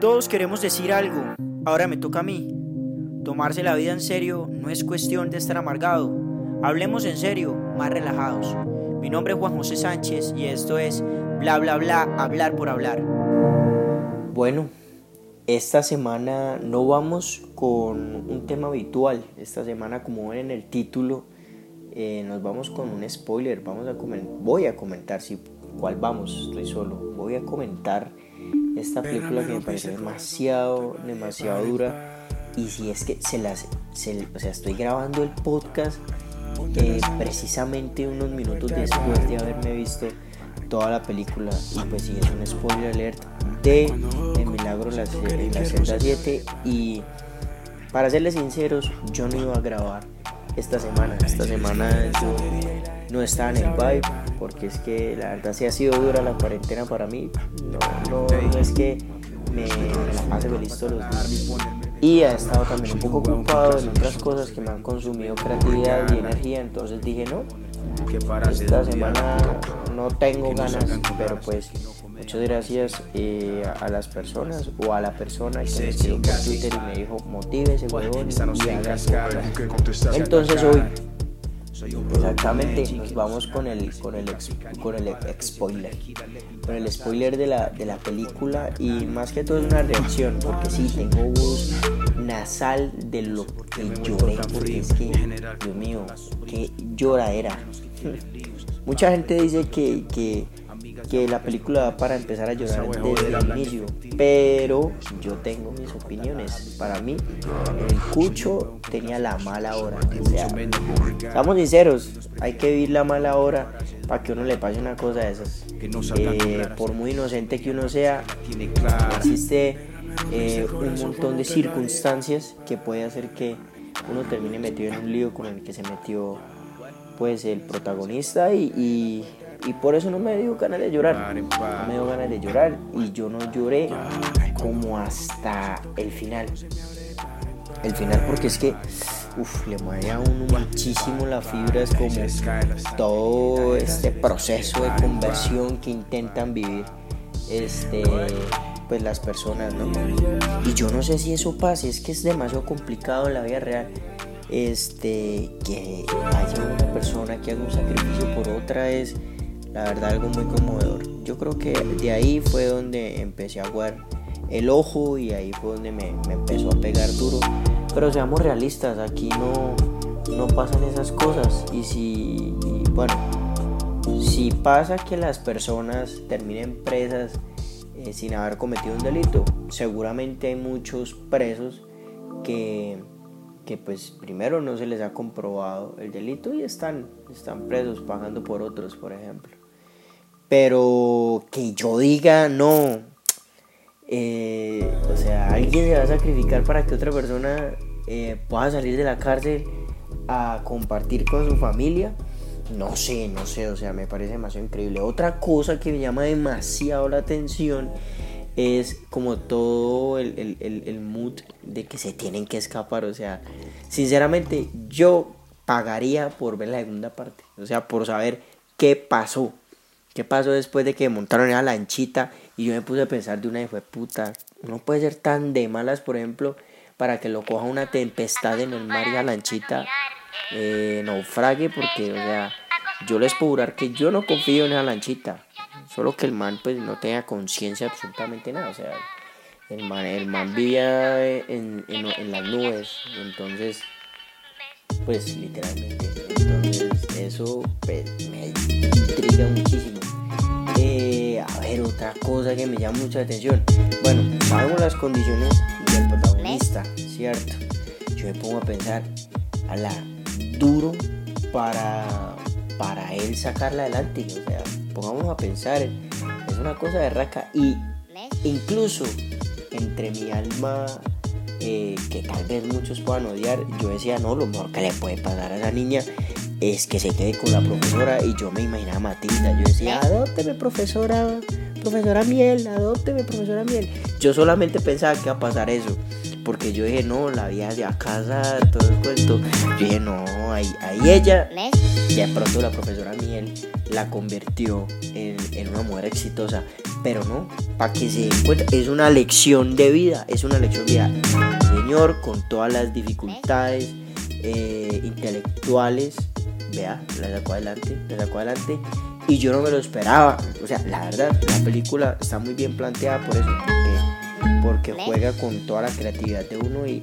Todos queremos decir algo, ahora me toca a mí. Tomarse la vida en serio no es cuestión de estar amargado. Hablemos en serio, más relajados. Mi nombre es Juan José Sánchez y esto es Bla Bla Bla, hablar por hablar. Bueno, esta semana no vamos con un tema habitual. Esta semana, como ven en el título, eh, nos vamos con un spoiler. Vamos a voy a comentar si cuál vamos, estoy solo. Voy a comentar esta película que me parece demasiado, demasiado dura. Y si es que se las, o sea, estoy grabando el podcast eh, precisamente unos minutos después de haberme visto toda la película. Y pues sí, es un spoiler alert de El Milagro en la, en la celda 7. Y para serles sinceros, yo no iba a grabar esta semana. Esta semana yo no estaba en el vibe porque es que la verdad sí ha sido dura la cuarentena para mí. No, no, es que me, la pase feliz todos los días. Y ha estado también un poco ocupado en otras cosas que me han consumido creatividad y energía. Entonces dije no, esta semana no tengo ganas, pero pues muchas gracias eh, a las personas o a la persona que me escribió por Twitter y me dijo motive ese huevón y Entonces hoy Exactamente, nos vamos con el, con el, con el spoiler. Con el spoiler de la, de la película y más que todo es una reacción, porque sí, tengo voz nasal de lo que lloré, porque es que, Dios mío, qué lloradera. Mucha gente dice que, que que la película va para empezar a llorar desde el inicio, pero yo tengo mis opiniones. Para mí, el Cucho tenía la mala hora. O sinceros, hay que vivir la mala hora para que uno le pase una cosa de esas. Eh, por muy inocente que uno sea, existe eh, un montón de circunstancias que puede hacer que uno termine metido en un lío con el que se metió pues el protagonista y y por eso no me dio ganas de llorar. No me dio ganas de llorar y yo no lloré como hasta el final. El final porque es que uf, le mueve a uno muchísimo las fibras como todo este proceso de conversión que intentan vivir este pues las personas, ¿no? Y yo no sé si eso pasa, es que es demasiado complicado en la vida real este que haya una persona que haga un sacrificio por otra es la verdad algo muy conmovedor. Yo creo que de ahí fue donde empecé a jugar el ojo y ahí fue donde me, empezó a pegar duro. Pero seamos realistas, aquí no, no pasan esas cosas. Y si, bueno, si pasa que las personas terminen presas eh, sin haber cometido un delito, seguramente hay muchos presos que, que pues primero no se les ha comprobado el delito y están, están presos pagando por otros, por ejemplo. Pero que yo diga, no. Eh, o sea, alguien se va a sacrificar para que otra persona eh, pueda salir de la cárcel a compartir con su familia. No sé, no sé, o sea, me parece demasiado increíble. Otra cosa que me llama demasiado la atención es como todo el, el mood de que se tienen que escapar. O sea, sinceramente yo pagaría por ver la segunda parte. O sea, por saber qué pasó. ¿Qué pasó después de que montaron esa lanchita? Y yo me puse a pensar de una y fue puta. No puede ser tan de malas, por ejemplo, para que lo coja una tempestad en el mar y la lanchita eh, naufrague, porque, o sea, yo les puedo jurar que yo no confío en esa lanchita. Solo que el man, pues, no tenga conciencia absolutamente nada. O sea, el man, el man vivía en, en las nubes. Entonces, pues, literalmente. Entonces, eso pues, me intriga muchísimo. Eh, a ver, otra cosa que me llama mucha atención. Bueno, sabemos las condiciones del protagonista, ¿cierto? Yo me pongo a pensar, a la duro para, para él sacarla adelante. O sea, pongamos a pensar, es una cosa de raca. Y incluso entre mi alma, eh, que tal vez muchos puedan odiar, yo decía, no, lo mejor que le puede pasar a esa niña es que se quede con la profesora y yo me imaginaba a Matilda, yo decía, adópteme profesora, profesora Miel, adópteme profesora Miel. Yo solamente pensaba que iba a pasar eso, porque yo dije, no, la vida de a casa, todo el cuento. Yo dije, no, ahí, ahí ella, y de pronto la profesora Miel la convirtió en, en una mujer exitosa. Pero no, para que se den cuenta, es una lección de vida, es una lección de vida. Señor, con todas las dificultades eh, intelectuales, vea, la sacó adelante, la sacó adelante. Y yo no me lo esperaba. O sea, la verdad, la película está muy bien planteada por eso, porque, porque juega con toda la creatividad de uno y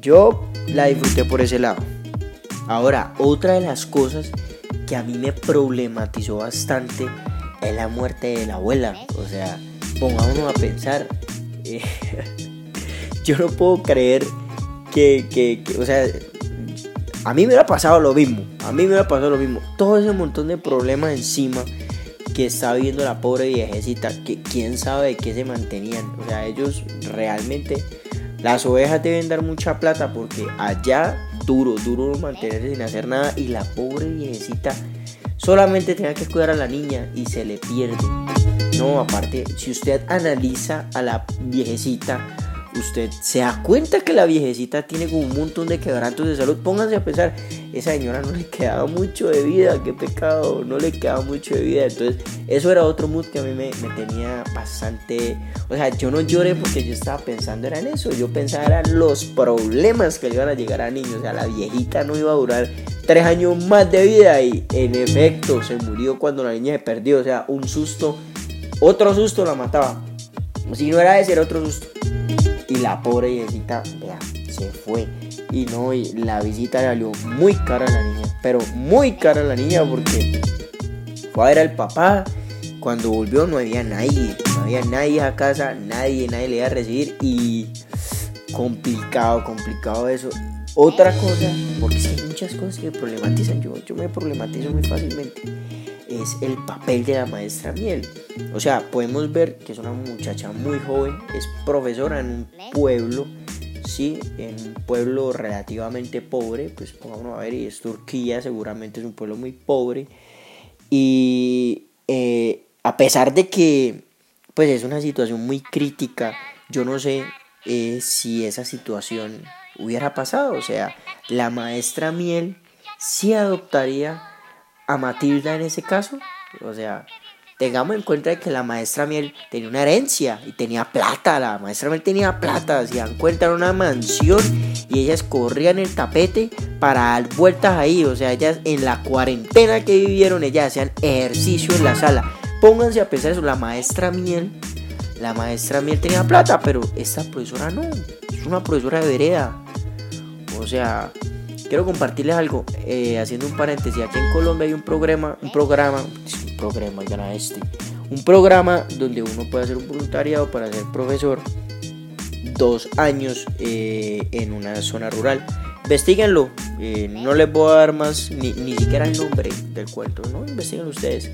yo la disfruté por ese lado. Ahora, otra de las cosas que a mí me problematizó bastante es la muerte de la abuela. O sea, pongámonos a pensar. Eh, yo no puedo creer que, que, o sea, a mí me hubiera pasado lo mismo. A mí me hubiera pasado lo mismo. Todo ese montón de problemas encima que está viviendo la pobre viejecita, que quién sabe de qué se mantenían. O sea, ellos realmente, las ovejas deben dar mucha plata porque allá duro, duro mantenerse sin hacer nada y la pobre viejecita solamente tenía que cuidar a la niña y se le pierde. No, aparte, si usted analiza a la viejecita, usted se da cuenta que la viejecita tiene como un montón de quebrantos de salud. Pónganse a pensar, esa señora no le quedaba mucho de vida, qué pecado, no le quedaba mucho de vida. Entonces, eso era otro mood que a mí me, tenía bastante. O sea, yo no lloré porque yo estaba pensando era en eso. Yo pensaba en los problemas que le iban a llegar a niños. O sea, la viejita no iba a durar tres años más de vida y en efecto se murió cuando la niña se perdió. O sea, un susto, otro susto la mataba. Si no era ese, era otro susto. La pobre viejita, vea, se fue. Y no, y la visita le salió muy cara a la niña. Pero muy cara a la niña porque fue a ver al papá. Cuando volvió no había nadie. No había nadie a casa, nadie, nadie le iba a recibir. Y complicado, complicado eso. Otra cosa, porque hay muchas cosas que problematizan, yo, yo me problematizo muy fácilmente, es el papel de la maestra Miel. O sea, podemos ver que es una muchacha muy joven, es profesora en un pueblo, sí, en un pueblo relativamente pobre, pues vamos a ver, y es Turquía, seguramente es un pueblo muy pobre. Y eh, a pesar de que pues es una situación muy crítica, yo no sé eh, si esa situación hubiera pasado. O sea, la maestra Miel sí adoptaría a Matilda en ese caso. O sea, tengamos en cuenta que la maestra Miel tenía una herencia y tenía plata. La maestra Miel tenía plata. Se dan cuenta, era una mansión y ellas corrían el tapete para dar vueltas ahí. O sea, ellas en la cuarentena que vivieron, ellas hacían ejercicio en la sala. Pónganse a pensar eso, la maestra Miel. La maestra Miel tenía plata, pero esta profesora no. Es una profesora de vereda. O sea, quiero compartirles algo, eh, haciendo un paréntesis, aquí en Colombia hay un programa, un programa, un programa, ya este, un programa donde uno puede hacer un voluntariado para ser profesor dos años eh, en una zona rural. Investiguenlo, eh, no les voy a dar más ni, ni, siquiera el nombre del cuento, ¿no? Investiguen ustedes.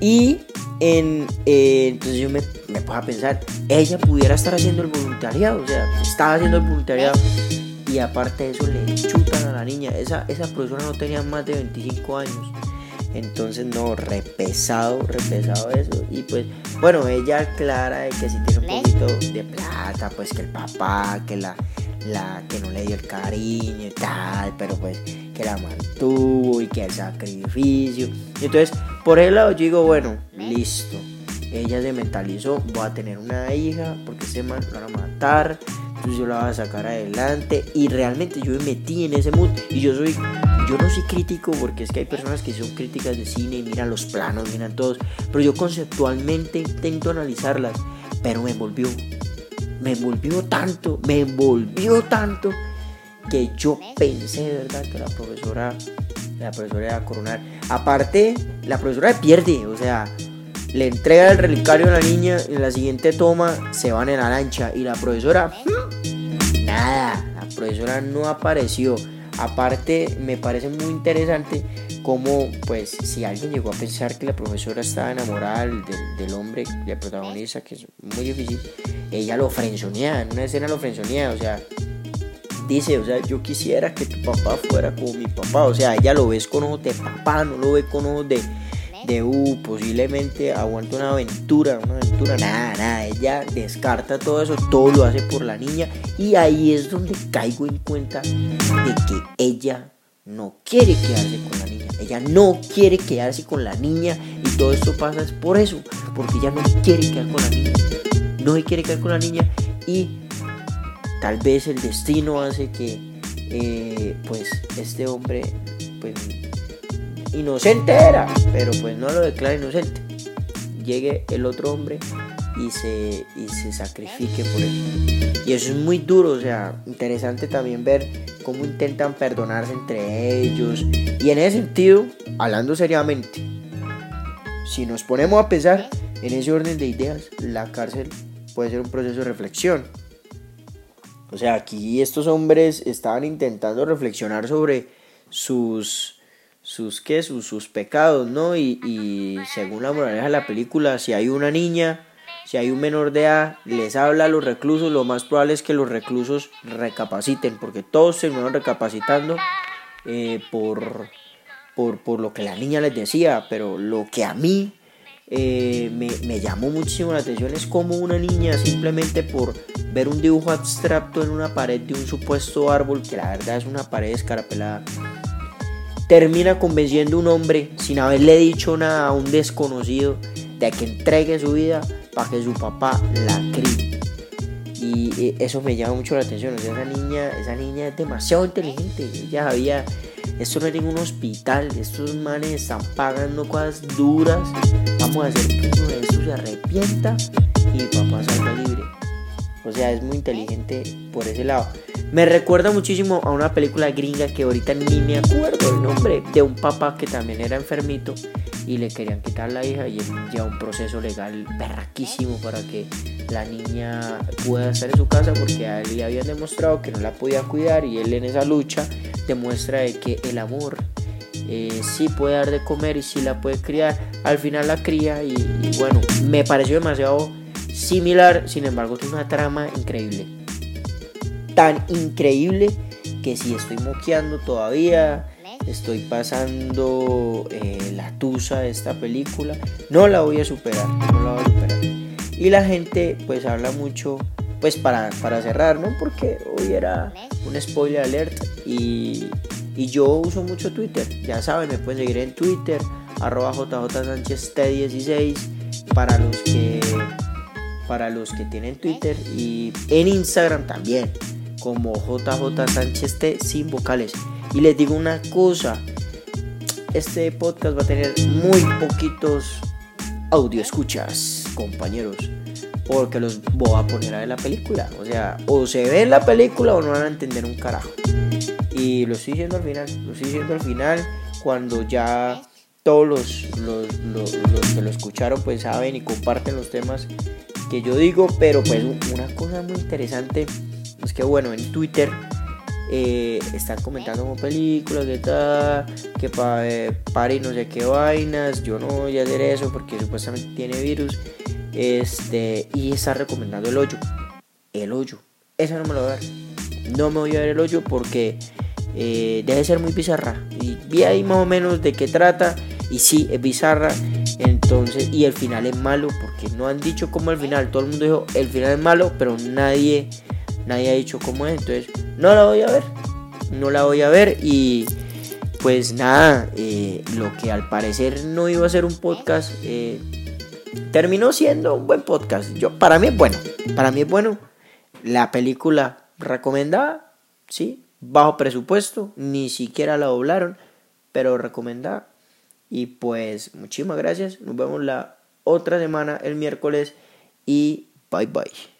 Y en, entonces yo me, me puedo pensar, ella pudiera estar haciendo el voluntariado, o sea, estaba haciendo el voluntariado y aparte de eso le chutan a la niña. Esa, esa profesora no tenía más de 25 años. Entonces, no, repesado, repesado eso. Y pues, bueno, ella aclara de que si tiene un poquito de plata, pues que el papá, que la, la, que no le dio el cariño y tal, pero pues que la mantuvo y que el sacrificio. Y entonces, por ese lado yo digo, bueno, listo. Ella se mentalizó, voy a tener una hija porque se man lo van a matar yo la voy a sacar adelante y realmente yo me metí en ese mood y yo soy yo no soy crítico porque es que hay personas que son críticas de cine y miran los planos, miran todos, pero yo conceptualmente intento analizarlas, pero me envolvió, me envolvió tanto, me envolvió tanto que yo pensé de verdad que la profesora, la profesora iba a coronar. Aparte, la profesora pierde, o sea, le entrega el relicario a la niña, en la siguiente toma se van en la lancha y la profesora, hmm, nada, la profesora no apareció. Aparte, me parece muy interesante cómo, pues, si alguien llegó a pensar que la profesora estaba enamorada del, hombre, del protagonista, que es muy difícil, ella lo frenzonea, en una escena lo frenzonea, o sea, dice, o sea, yo quisiera que tu papá fuera como mi papá, o sea, ella lo ves con ojos de papá, no lo ve con ojos de de uh, posiblemente aguanta una aventura, una aventura, nada, nada, ella descarta todo eso, todo lo hace por la niña y ahí es donde caigo en cuenta de que ella no quiere quedarse con la niña, ella no quiere quedarse con la niña y todo esto pasa es por eso, porque ella no quiere quedar con la niña, no quiere quedar con la niña y tal vez el destino hace que eh, pues este hombre pues inocente era, pero pues no lo declara inocente. Llegue el otro hombre y se, y se sacrifique por él. Y eso es muy duro, o sea, interesante también ver cómo intentan perdonarse entre ellos. Y en ese sentido, hablando seriamente, si nos ponemos a pensar en ese orden de ideas, la cárcel puede ser un proceso de reflexión. O sea, aquí estos hombres estaban intentando reflexionar sobre sus sus, ¿qué? Sus, sus pecados, ¿no? Y, y según la moraleja de la película, si hay una niña, si hay un menor de edad, les habla a los reclusos, lo más probable es que los reclusos recapaciten, porque todos se van recapacitando eh, por, por, por, lo que la niña les decía, pero lo que a mí eh, me, me, llamó muchísimo la atención es como una niña simplemente por ver un dibujo abstracto en una pared de un supuesto árbol, que la verdad es una pared escarapelada, termina convenciendo a un hombre sin haberle dicho nada a un desconocido de que entregue su vida para que su papá la críe. Y eso me llama mucho la atención. esa niña, esa niña es demasiado inteligente. Ella sabía, esto no es ningún hospital, estos manes están pagando cosas duras. Vamos a hacer que uno de esos se arrepienta y papá salga libre. O sea, es muy inteligente por ese lado. Me recuerda muchísimo a una película gringa que ahorita ni me acuerdo el nombre, de un papá que también era enfermito y le querían quitar la hija y lleva un proceso legal berraquísimo para que la niña pueda estar en su casa porque a él le habían demostrado que no la podía cuidar y él en esa lucha demuestra de que el amor eh, sí puede dar de comer y sí la puede criar. Al final la cría y, y bueno, me pareció demasiado similar, sin embargo tiene una trama increíble. Tan increíble que si estoy moqueando todavía, estoy pasando eh, la tusa de esta película, no la voy a superar, no la voy a superar. Y la gente pues habla mucho, pues para, para cerrar, ¿no? Porque hoy era un spoiler alert y, y yo uso mucho Twitter, ya saben, me pueden seguir en Twitter, arroba JJ 16 para los que para los que tienen Twitter y en Instagram también como JJ Sánchez T sin vocales. Y les digo una cosa, este podcast va a tener muy poquitos audio escuchas, compañeros, porque los voy a poner a ver la película. O sea, o se ve la película o no van a entender un carajo. Y lo estoy diciendo al final, lo estoy diciendo al final cuando ya todos los, los, los, los que lo escucharon pues saben y comparten los temas que yo digo, pero pues una cosa muy interesante es que bueno, en Twitter eh, están comentando como películas, que tal, que para eh, y no sé qué vainas, yo no voy a hacer eso porque supuestamente tiene virus, este, y está recomendando el hoyo, el hoyo, esa no me lo voy a ver, no me voy a ver el hoyo porque eh, debe ser muy bizarra, y vi ahí más o menos de qué trata, y sí, es bizarra, entonces, y el final es malo, porque no han dicho cómo el final, todo el mundo dijo el final es malo, pero nadie, nadie ha dicho cómo es, entonces no la voy a ver, no la voy a ver y pues nada, eh, lo que al parecer no iba a ser un podcast, eh, terminó siendo un buen podcast. Yo, para mí es bueno, para mí es bueno. La película recomendada, sí, bajo presupuesto, ni siquiera la doblaron, pero recomendada. Y pues muchísimas gracias. Nos vemos la otra semana, el miércoles. Y bye bye.